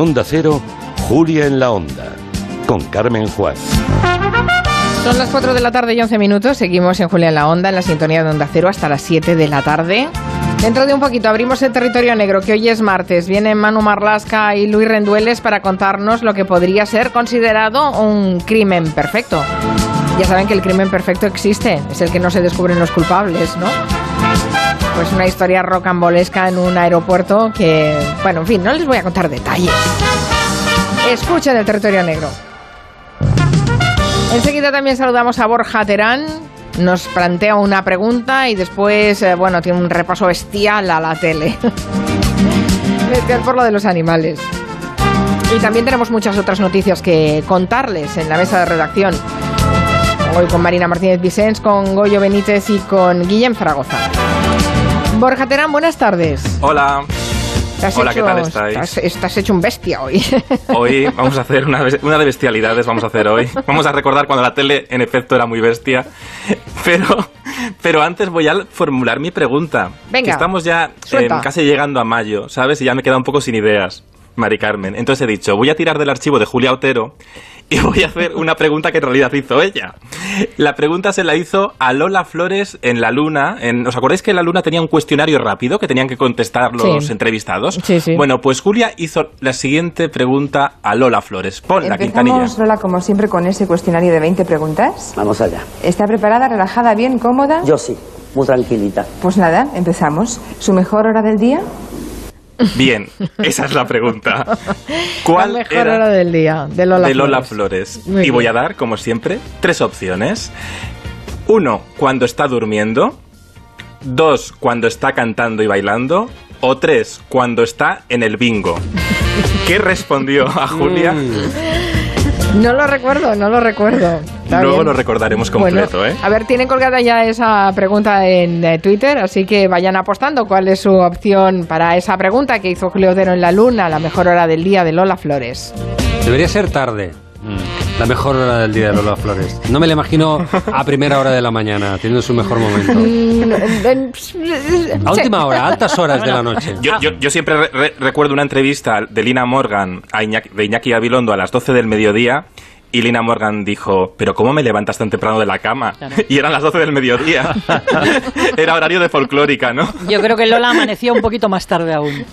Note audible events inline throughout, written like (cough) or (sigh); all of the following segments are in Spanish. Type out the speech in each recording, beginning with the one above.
Onda Cero, Julia en la Onda, con Carmen Juan. Son las 4 de la tarde y 11 minutos. Seguimos en Julia en la Onda, en la sintonía de Onda Cero, hasta las 7 de la tarde. Dentro de un poquito abrimos el territorio negro, que hoy es martes. Vienen Manu Marlasca y Luis Rendueles para contarnos lo que podría ser considerado un crimen perfecto. Ya saben que el crimen perfecto existe, es el que no se descubren los culpables, ¿no? Pues una historia rocambolesca en un aeropuerto que, bueno, en fin, no les voy a contar detalles. Escuchen el territorio negro. Enseguida también saludamos a Borja Terán. Nos plantea una pregunta y después, eh, bueno, tiene un repaso bestial a la tele. (laughs) bestial por lo de los animales. Y también tenemos muchas otras noticias que contarles en la mesa de redacción. Hoy con Marina Martínez Vicens, con Goyo Benítez y con Guillem Zaragoza. Borja Terán, buenas tardes. Hola. Hola, hecho, ¿qué tal estáis? Estás, estás, hecho un bestia hoy. (laughs) Hoy vamos a hacer una, una, de bestialidades, vamos a hacer hoy. Vamos a recordar cuando la tele en efecto era muy bestia. Pero, pero antes voy a formular mi pregunta. Venga, que estamos ya eh, casi llegando a mayo, ¿sabes? Y ya me queda un poco sin ideas, Mari Carmen. Entonces he dicho, voy a tirar del archivo de Julia Otero y (laughs) voy a hacer una pregunta que en realidad hizo ella. La pregunta se la hizo a Lola Flores en La Luna. En, ¿Os acordáis que La Luna tenía un cuestionario rápido que tenían que contestar los Sí. entrevistados? Sí, sí. Bueno, pues Julia hizo la siguiente pregunta a Lola Flores. Pon la quintanilla. Empezamos, Lola, como siempre, con ese cuestionario de 20 preguntas. Vamos allá. ¿Está preparada, relajada, bien, cómoda? Yo sí, muy tranquilita. Pues nada, empezamos. ¿Su mejor hora del día? Bien, esa es la pregunta. (laughs) La ¿Cuál mejor era hora del día de Lola, de Lola Flores. Y voy a dar, como siempre, tres opciones. Uno, cuando está durmiendo. Dos, cuando está cantando y bailando. O tres, cuando está en el bingo. ¿Qué respondió a Julia? No lo recuerdo, no lo recuerdo. Está Luego bien. lo recordaremos completo, Bueno, ¿eh? A ver, tienen colgada ya esa pregunta en eh, Twitter, así que vayan apostando cuál es su opción para esa pregunta que hizo Julio Otero en la Luna, la mejor hora del día de Lola Flores. Debería ser tarde. La mejor hora del día de Lola Flores. No me la imagino a primera hora de la mañana, teniendo su mejor momento. A última hora, a altas horas de la noche. Yo, yo- yo siempre re- re- recuerdo una entrevista de Lina Morgan a Iñaki, de Iñaki Gabilondo a las 12 del mediodía y Lina Morgan dijo, pero ¿cómo me levantas tan temprano de la cama? Y eran las 12 del mediodía. (laughs) Era horario de folclórica, ¿no? Yo creo que Lola amanecía un poquito más tarde aún.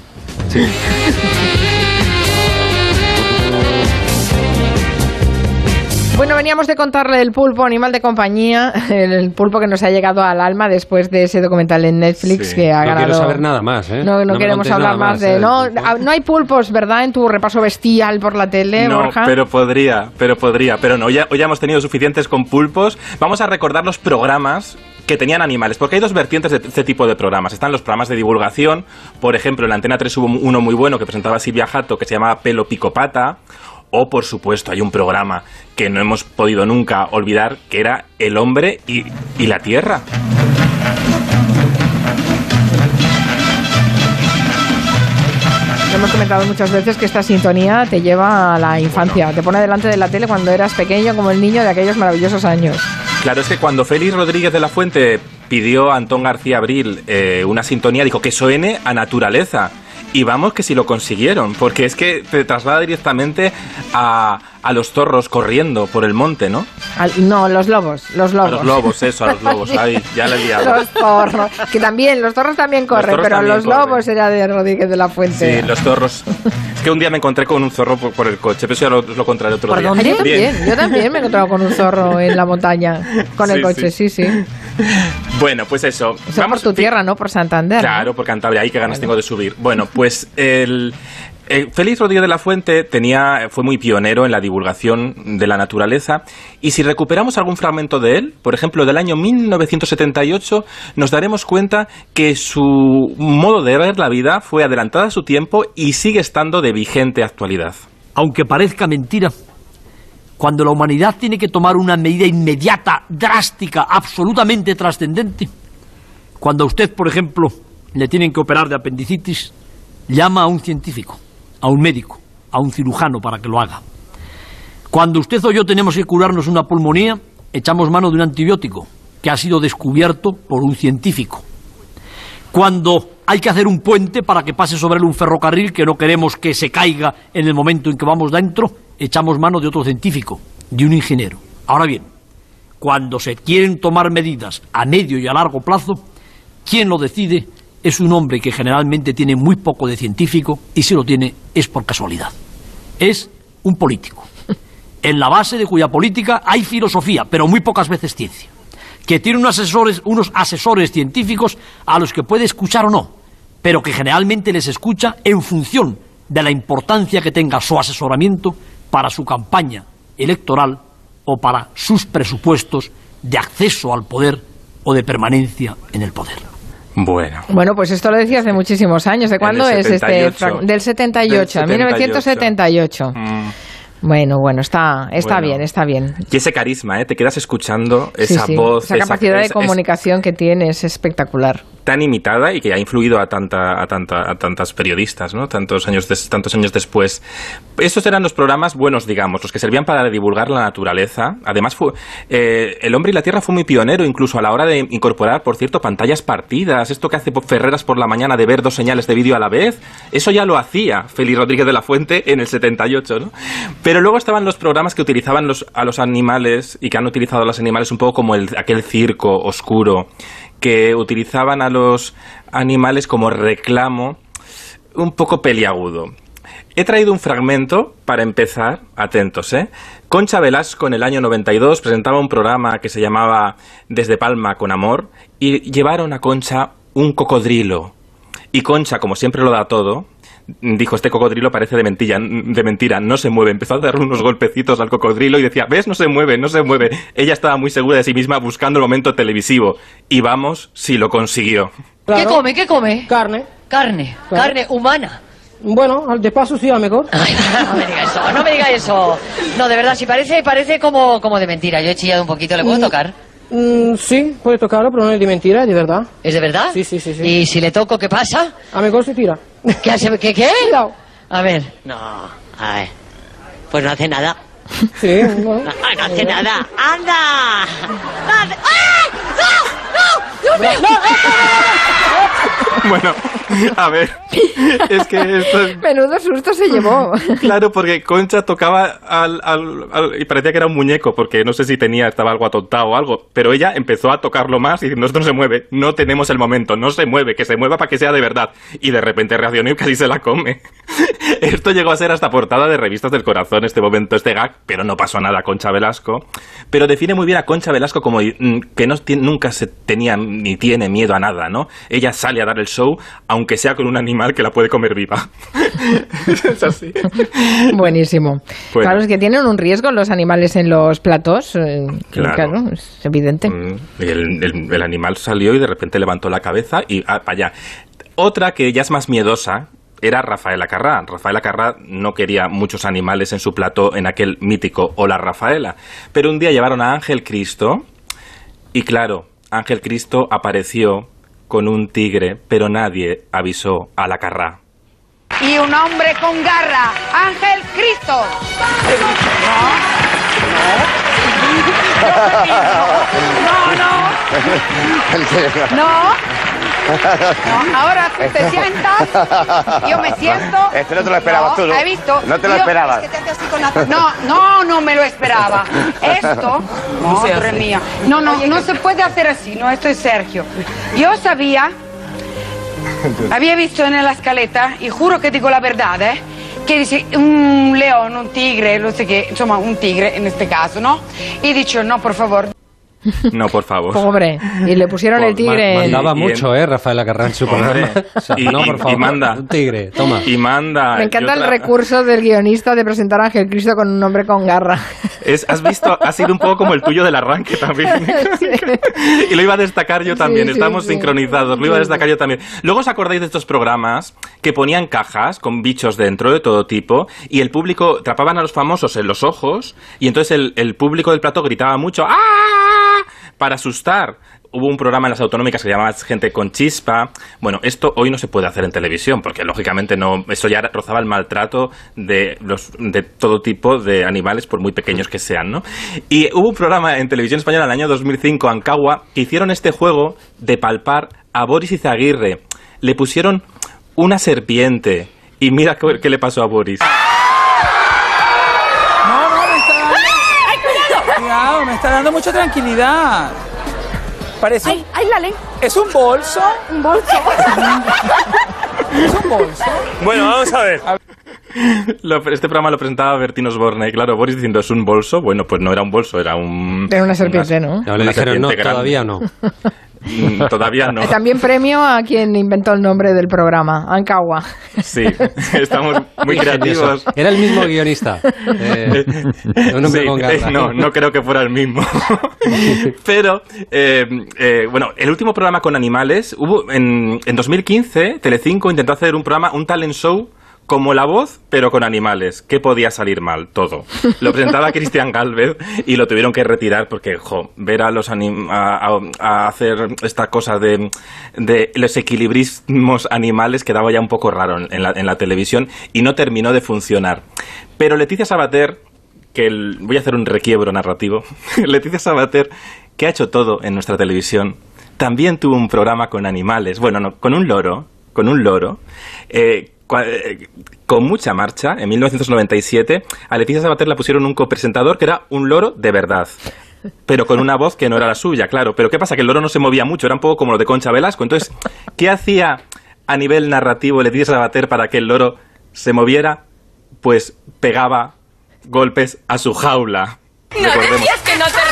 Bueno, veníamos de contarle el pulpo, animal de compañía, (laughs) el pulpo que nos ha llegado al alma después de ese documental en Netflix Sí. que ha No ganado. quiero saber nada más, ¿eh? No, no, queremos hablar nada más de. ¿eh? No, no hay pulpos, ¿verdad? En tu repaso bestial por la tele, No, Borja. pero podría, pero podría. Pero no, ya, ya hemos tenido suficientes con pulpos. Vamos a recordar los programas que tenían animales, porque hay dos vertientes de este tipo de programas. Están los programas de divulgación, por ejemplo, en la Antena 3 hubo uno muy bueno que presentaba Silvia Jato, que se llamaba Pelo Picopata, o por supuesto hay un programa que no hemos podido nunca olvidar, que era El hombre y, y la tierra. Hemos comentado muchas veces que esta sintonía te lleva a la infancia, te pone delante de la tele cuando eras pequeño como el niño de aquellos maravillosos años. Claro, es que cuando Félix Rodríguez de la Fuente pidió a Antón García Abril eh, una sintonía, dijo que suene a naturaleza. Y vamos que si lo consiguieron, porque es que te traslada directamente a, a los zorros corriendo por el monte, ¿no? Al- no, los lobos, los A lobos. los lobos, eso, a los lobos. Ahí, ya le he liado. (laughs) Los zorros, que también, los zorros también corren, zorros pero también los corren. lobos era de Rodríguez de la Fuente. Sí, los zorros. Es que un día me encontré con un zorro por, por el coche, pero eso ya lo, os lo contaré otro ¿Por día. dónde? Yo también, yo también me he encontrado con un zorro en la montaña, con el Sí, coche, sí, sí. (laughs) Bueno, pues eso. Eso por tu tierra, ¿no? Por Santander. ¿no? Claro, por Cantabria, ahí qué ganas tengo de subir. Bueno, (laughs) pues el, el Félix Rodríguez de la Fuente tenía, fue muy pionero en la divulgación de la naturaleza y si recuperamos algún fragmento de él, por ejemplo del año 1978, nos daremos cuenta que su modo de ver la vida fue adelantada a su tiempo y sigue estando de vigente actualidad. aunque parezca mentira, cuando la humanidad tiene que tomar una medida inmediata, drástica, absolutamente trascendente, cuando a usted, por ejemplo, le tienen que operar de apendicitis, llama a un científico, a un médico, a un cirujano para que lo haga. Cuando usted o yo tenemos que curarnos una pulmonía, echamos mano de un antibiótico que ha sido descubierto por un científico. Cuando hay que hacer un puente para que pase sobre él un ferrocarril que no queremos que se caiga en el momento en que vamos dentro, echamos mano de otro científico, de un ingeniero. Ahora bien, cuando se quieren tomar medidas a medio y a largo plazo, quien lo decide es un hombre que generalmente tiene muy poco de científico y si lo tiene es por casualidad. Es un político, en la base de cuya política hay filosofía, pero muy pocas veces ciencia, que tiene unos asesores, unos asesores científicos a los que puede escuchar o no, pero que generalmente les escucha en función de la importancia que tenga su asesoramiento para su campaña electoral o para sus presupuestos de acceso al poder o de permanencia en el poder. Bueno. Bueno, pues esto lo decía hace muchísimos años. ¿De cuándo es este? 78. frag- Del 78, Del 78. 1978. Mm. Bueno, bueno, está, está Bueno. bien, está bien. Y ese carisma, ¿eh? Te quedas escuchando esa sí. voz. esa capacidad de es comunicación que tiene es espectacular. tan imitada y que ha influido a tanta a tanta a tantas periodistas, ¿no? Tantos años des- tantos años después. Estos eran los programas buenos, digamos, los que servían para divulgar la naturaleza. Además, fue, eh, el hombre y la tierra fue muy pionero, incluso a la hora de incorporar, por cierto, pantallas partidas. Esto que hace Ferreras por la mañana de ver dos señales de vídeo a la vez, eso ya lo hacía Félix Rodríguez de la Fuente en el 78, ¿no? Pero luego estaban los programas que utilizaban a los animales y que han utilizado a los animales un poco como el, aquel circo oscuro que utilizaban a los animales como reclamo un poco peliagudo. He traído un fragmento para empezar, atentos, ¿eh? Concha Velasco en el año 92 presentaba un programa que se llamaba Desde Palma con Amor y llevaron a Concha un cocodrilo. Y Concha, como siempre lo da todo, dijo, este cocodrilo parece de mentira, de mentira, no se mueve. Empezó a darle unos golpecitos al cocodrilo y decía, ¿ves? No se mueve, no se mueve. Ella estaba muy segura de sí misma buscando el momento televisivo. Y vamos, si lo consiguió. ¿Qué come? ¿Qué come? Carne. Carne. Claro. Carne humana. Bueno, al de paso sí, a mejor. Ay, (laughs) no me diga eso, no me diga eso. No, de verdad, si parece, parece como, como de mentira. Yo he chillado un poquito, ¿le puedo Mm. tocar? Mm, sí, puede tocarlo, pero no es de mentira, es de verdad. ¿Es de verdad? Sí, sí, sí, sí. ¿Y si le toco, qué pasa? A mejor se tira. ¿Qué hace? ¿Qué? qué? Cuidado. A ver. No, a ver. Pues no hace nada. Sí. (laughs) No, no hace nada. ¡Anda! No hace- (laughs) Bueno, a ver, es que esto es... Menudo susto se llevó. Claro, porque Concha tocaba al, al- al- y parecía que era un muñeco, porque no sé si tenía, estaba algo atontado o algo, pero ella empezó a tocarlo más y diciendo, esto no se mueve, no tenemos el momento, no se mueve, que se mueva para que sea de verdad. Y de repente reaccionó y casi se la come. (laughs) Esto llegó a ser hasta portada de revistas del corazón, este momento, este gag, pero no pasó nada a Concha Velasco. Pero define muy bien a Concha Velasco como mm, que no tiene- nunca se tenía ni tiene miedo a nada, ¿no? Ella sale a dar el show, aunque sea con un animal que la puede comer viva. (laughs) es así. Buenísimo. Bueno. Claro, es que tienen un riesgo los animales en los platos. eh, Claro. es evidente. Mm, y el, el- el animal salió y de repente levantó la cabeza y ah, para allá. Otra que ya es más miedosa era Rafaela Carrá. Rafaela Carrá no quería muchos animales en su plato en aquel mítico Hola Rafaela. Pero un día llevaron a Ángel Cristo y claro, Ángel Cristo apareció con un tigre, pero nadie avisó a la Carrá. Y un hombre con garra, Ángel Cristo. (laughs) No, no. No. No, ahora tú te sientas, yo me siento. Este no te lo esperabas tú, ¿no? ¿Has visto? No te lo Yo- esperabas. es que te así con la- No, no, no me lo esperaba. Esto, madre mía. No, no, no se puede hacer así, no, esto es Sergio. Yo sabía, había visto en la escaleta, y juro que digo la verdad, ¿eh? Que dice un león, un tigre, no sé qué, insomma, un tigre en este caso, ¿no? Y he dicho, no, por favor, No, por favor. Pobre. Y le pusieron el tigre. Ma- mandaba Y- y mucho, ¿eh? Rafael Acarrá en su Hombre, programa. O sea, y- no, y- por y favor. manda. Un tigre, toma. Y manda. Me encanta y el recurso del guionista de presentar a Ángel Cristo con un nombre con garra. Es, has visto, ha sido un poco como el tuyo del arranque también. (laughs) y lo iba a destacar yo también, Sí, estamos sí. sincronizados, lo iba a destacar yo también. Luego os acordáis de estos programas que ponían cajas con bichos dentro de todo tipo y el público atrapaban a los famosos en los ojos y entonces el, el público del plató gritaba mucho ¡Ah! Para asustar. Hubo un programa en las autonómicas que llamaba Gente con Chispa. Bueno, esto hoy no se puede hacer en televisión, porque lógicamente no, eso ya rozaba el maltrato de, los, de todo tipo de animales, por muy pequeños que sean, ¿no? Y hubo un programa en televisión española en el año 2005, Ancagua, que hicieron este juego de palpar a Boris Izaguirre. le pusieron una serpiente. Y mira qué, qué le pasó a Boris. Cuidado, me está dando mucha tranquilidad. Parece. ¡Ay, ay, la ley! ¿Es un bolso? Un bolso. ¿Es un bolso? Bueno, vamos a ver. Lo- este programa lo presentaba Bertino Osborne y claro, Boris diciendo es un bolso. Bueno, pues no era un bolso, era un... Era una serpiente, ¿no? No, le Una dijeron, no, grande. todavía no. (laughs) Todavía no. También premio a quien inventó el nombre del programa, Ankawa. Sí, (laughs) estamos muy creativos. Era el mismo guionista. Eh, un hombre Sí, con garra. eh, no, no creo que fuera el mismo. (laughs) Pero, eh, eh, bueno, el último programa con animales, hubo en, en 2015, Telecinco intentó hacer un programa, un talent show como La Voz, pero con animales. ¿Qué podía salir mal? Todo. (laughs) Lo presentaba Cristian Galvez y lo tuvieron que retirar porque, jo, ver a los anim- a, a- a hacer esta cosa de, de los equilibrismos animales quedaba ya un poco raro en la, en la televisión y no terminó de funcionar. Pero Leticia Sabater, que el- voy a hacer un requiebro narrativo. (laughs) Leticia Sabater, que ha hecho todo en nuestra televisión, también tuvo un programa con animales. Bueno, no, con un loro, con un loro. eh, eh, con mucha marcha, en 1997, a Leticia Sabater la pusieron un copresentador que era un loro de verdad. Pero con una voz que no era la suya, claro. Pero ¿qué pasa? Que el loro no se movía mucho, era un poco como lo de Concha Velasco. Entonces, ¿qué hacía a nivel narrativo Leticia Sabater para que el loro se moviera? Pues pegaba golpes a su jaula. ¿No decías que no te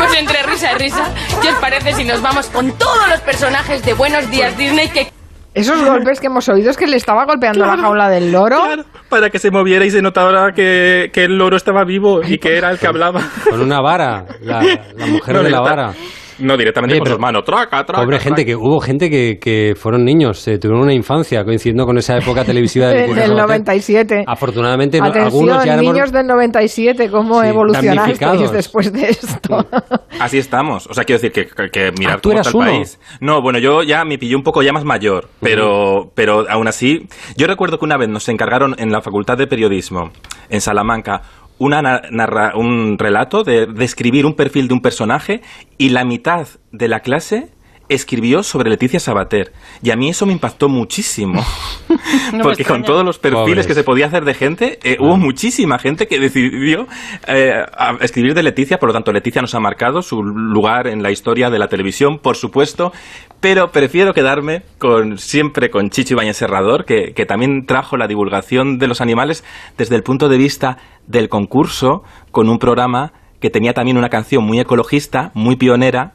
pues entre risa y risa, ¿qué os parece si nos vamos con todos los personajes de Buenos Días Disney que... Esos golpes que hemos oído es que le estaba golpeando la jaula del loro. Para que se moviera y se notara que, que el loro estaba vivo y que era el que hablaba. Con una vara, la, la mujer No, de la vara. No, directamente Oye, con pero- sus manos. Traca, traca. Pobre gente, que hubo gente que, que fueron niños, eh, tuvieron una infancia coincidiendo con esa época televisiva de (laughs) Del, del Sabater. 97. Afortunadamente, Atención, algunos ya hemos- niños del 97, ¿cómo Sí, evolucionasteis después de esto? (laughs) Así estamos. O sea, quiero decir que, que, que mirar Ah, ¿tú cómo eras está el uno? país. No, bueno, yo ya me pillé un poco ya más mayor, pero, pero aún así, yo recuerdo que una vez nos encargaron en la Facultad de Periodismo, en Salamanca, una na- narra- un relato de describir un perfil de un personaje y la mitad de la clase escribió sobre Leticia Sabater. Y a mí eso me impactó muchísimo. (laughs) Porque con todos los perfiles Pobres. que se podía hacer de gente, eh, hubo muchísima gente que decidió eh, a- escribir de Leticia, por lo tanto Leticia nos ha marcado su lugar en la historia de la televisión, por supuesto, pero prefiero quedarme con siempre con Chicho Ibáñez Serrador, que, que también trajo la divulgación de los animales desde el punto de vista del concurso, con un programa que tenía también una canción muy ecologista, muy pionera,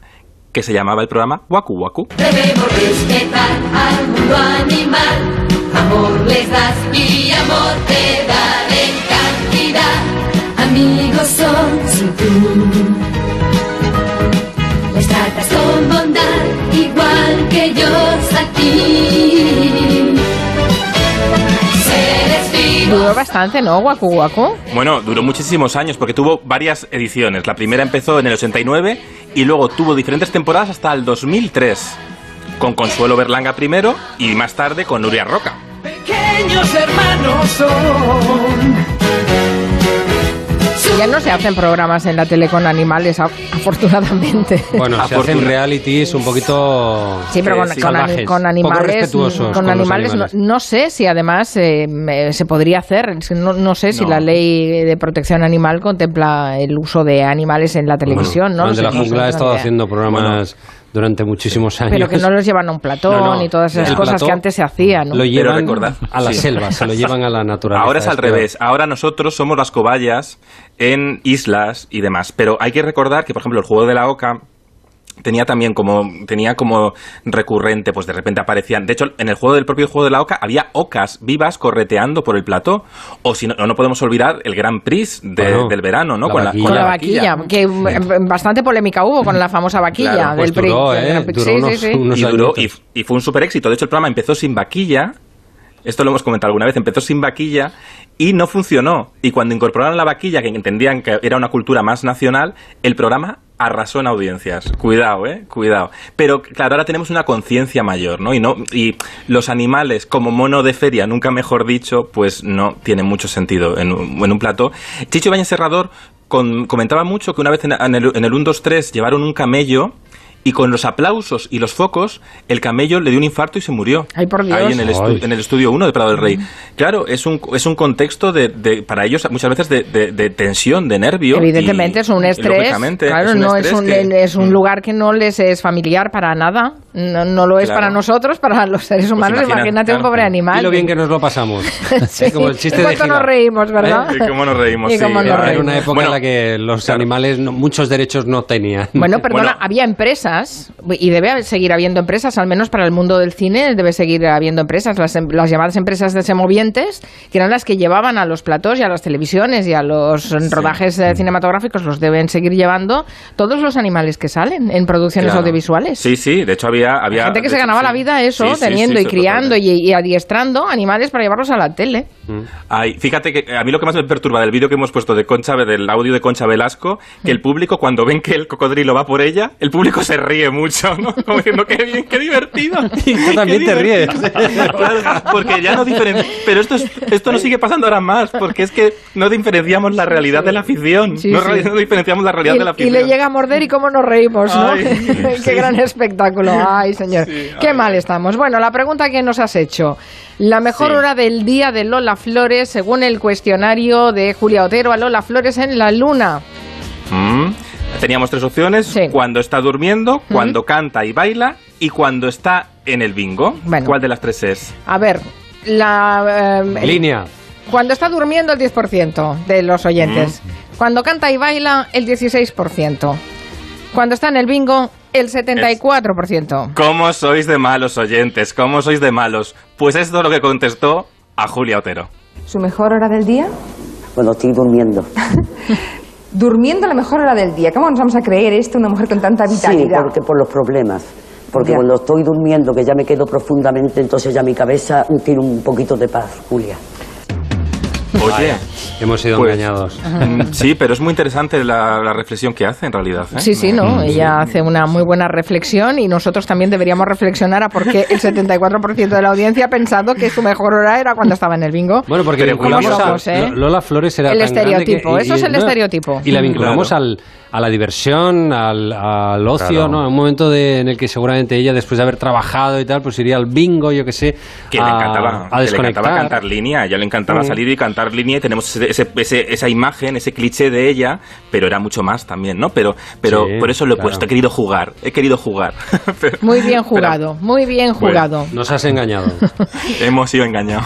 que se llamaba el programa Waku Waku. Debemos respetar al mundo animal. Amor les das y amor te cantidad. Amigos son sin tú. Les tratas con bondad, igual que ellos aquí. Duró bastante, ¿no? Guacu Guacu. Bueno, duró muchísimos años porque tuvo varias ediciones. La primera empezó en el 89 y luego tuvo diferentes temporadas hasta el 2003. Con Consuelo Berlanga primero y más tarde con Nuria Roca. Pequeños hermanos son. Ya no se hacen programas en la tele con animales, afortunadamente. Bueno, se hacen realities un poquito Sí, pero con, eh, con, salvajes, con poco animales, respetuosos con los animales, no, no sé si además eh, me- se podría hacer. No, no sé si No. la ley de protección animal contempla el uso de animales en la televisión, ¿no? Juan de la No sé, Jungla ha no estado haciendo programas durante muchísimos años. Pero que no los llevan a un platón No, no. y todas esas El cosas que antes se hacían, ¿no? Lo llevan recordad- a la sí. selva, se lo (laughs) llevan a la naturaleza. Ahora es al revés. Ahora nosotros somos las cobayas en islas y demás. Pero hay que recordar que, por ejemplo, el juego de la oca tenía también como tenía como recurrente pues de repente aparecían de hecho en el juego del propio juego de la oca había ocas vivas correteando por el plató o si no no podemos olvidar el Gran Prix de- Bueno, del verano no la con la, vaquilla. con Con la la vaquilla, que eh, bastante polémica hubo con la famosa vaquilla Claro, del pues Prix. duró, ¿eh? Prix. Duró Sí, unos- sí, sí. unos y duró y fue un super éxito. De hecho, el programa empezó sin vaquilla. Esto lo hemos comentado alguna vez. Empezó sin vaquilla y no funcionó. Y cuando incorporaron la vaquilla, que entendían que era una cultura más nacional, el programa arrasó en audiencias. Cuidado, eh, cuidado. Pero claro, ahora tenemos una conciencia mayor, ¿no? Y no y los animales como mono de feria, nunca mejor dicho, pues no tiene mucho sentido en un, en un plató. Chicho Ibañez Serrador con- comentaba mucho que una vez en, el, en el 1, 2, 3 llevaron un camello y con los aplausos y los focos, el camello le dio un infarto y se murió. Ay, por Dios. Ahí en el, estu- Ay. en el estudio 1 de Prado del Rey. Claro, es un, es un contexto de, de- para ellos muchas veces de, de- de tensión, de nervio. Evidentemente y- es un estrés. claro, es un no es un, que- es un lugar que no les es familiar para nada. No, no lo es Claro. para nosotros, para los seres humanos. imagina, Imagínate un pobre animal. Y lo bien que nos lo pasamos. (laughs) Sí. Es como el chiste de ¿Cuánto nos reímos, verdad? Y cómo nos reímos, (laughs) Y sí. cómo nos Era- Era una época Bueno, en la que los animales no- muchos derechos no tenían. Bueno, (laughs) perdona, Bueno. había empresas, y debe seguir habiendo empresas, al menos para el mundo del cine, debe seguir habiendo empresas, las, em- las llamadas empresas de semovientes, que eran las que llevaban a los platós y a las televisiones y a los rodajes eh, cinematográficos, los deben seguir llevando todos los animales que salen en producciones Claro. audiovisuales. Sí, sí, de hecho había... había Gente que se ganaba sí. la vida eso, Sí, teniendo sí, y criando y, y adiestrando animales para llevarlos a la tele. Ay, fíjate que a mí lo que más me perturba del vídeo que hemos puesto de Concha, del audio de Concha Velasco, que el público cuando ven que el cocodrilo va por ella, el público se ríe mucho, ¿no? (laughs) Como diciendo, qué bien, qué divertido. (laughs) tú también te ríes. divertido". (laughs) Claro, porque ya no diferenciamos. Pero esto, es- esto no sigue pasando ahora más, porque es que no diferenciamos la realidad de la ficción. Sí, no, sí. re- no diferenciamos la realidad Y, de la y ficción. le llega a morder y cómo nos reímos, ¿no? Ay, Qué sí. gran espectáculo. (laughs) Ay, señor. Qué mal estamos. Bueno, la pregunta que nos has hecho. La mejor Sí. hora del día de Lola Flores, según el cuestionario de Julia Otero a Lola Flores en la luna. Mm. Teníamos tres opciones: cuando está durmiendo, cuando canta y baila y cuando está en el bingo. Bueno. ¿Cuál de las tres es? A ver, la... eh, el- Línea. Cuando está durmiendo el 10% de los oyentes. Cuando canta y baila el 16%. Cuando está en el bingo el 74%. ¿Cómo sois de malos oyentes? ¿Cómo sois de malos? Pues esto es lo que contestó a Julia Otero. ¿Su mejor hora del día? Cuando estoy durmiendo. (laughs) Durmiendo la mejor hora del día. ¿Cómo nos vamos a creer esto, una mujer con tanta Sí, vitalidad? porque por los problemas. Porque Ya. cuando estoy durmiendo, que ya me quedo profundamente, entonces ya mi cabeza tiene un poquito de paz, Julia. Oye, Hemos sido Pues- engañados. mm, (laughs) sí, pero es muy interesante la, la reflexión que hace en realidad. ¿eh? Sí, sí, ¿no? Ella hace una muy buena reflexión y nosotros también deberíamos reflexionar a por qué el 74% de la audiencia ha pensado que su mejor hora era cuando estaba en el bingo. Bueno, porque vinculamos ¿cómo a eh? Lola Flores era El tan estereotipo, que- eso es el estereotipo. Y la Mm. vinculamos Claro. al, a la diversión, al, al ocio, Claro. ¿no? Un momento de, en el que seguramente ella, después de haber trabajado y tal, pues iría al bingo, yo qué sé, Que le a, encantaba, a que le desconectar. encantaba cantar línea, a ella le encantaba Mm. salir y cantar línea tenemos ese- ese- ese- esa imagen, ese cliché de ella, pero era mucho más también, ¿no? Pero, pero Sí, por eso lo he claro. puesto, he querido jugar, he querido jugar. (laughs) Pero Muy bien jugado, muy bien Bueno. jugado. Nos has engañado. (laughs) hemos sido engañados.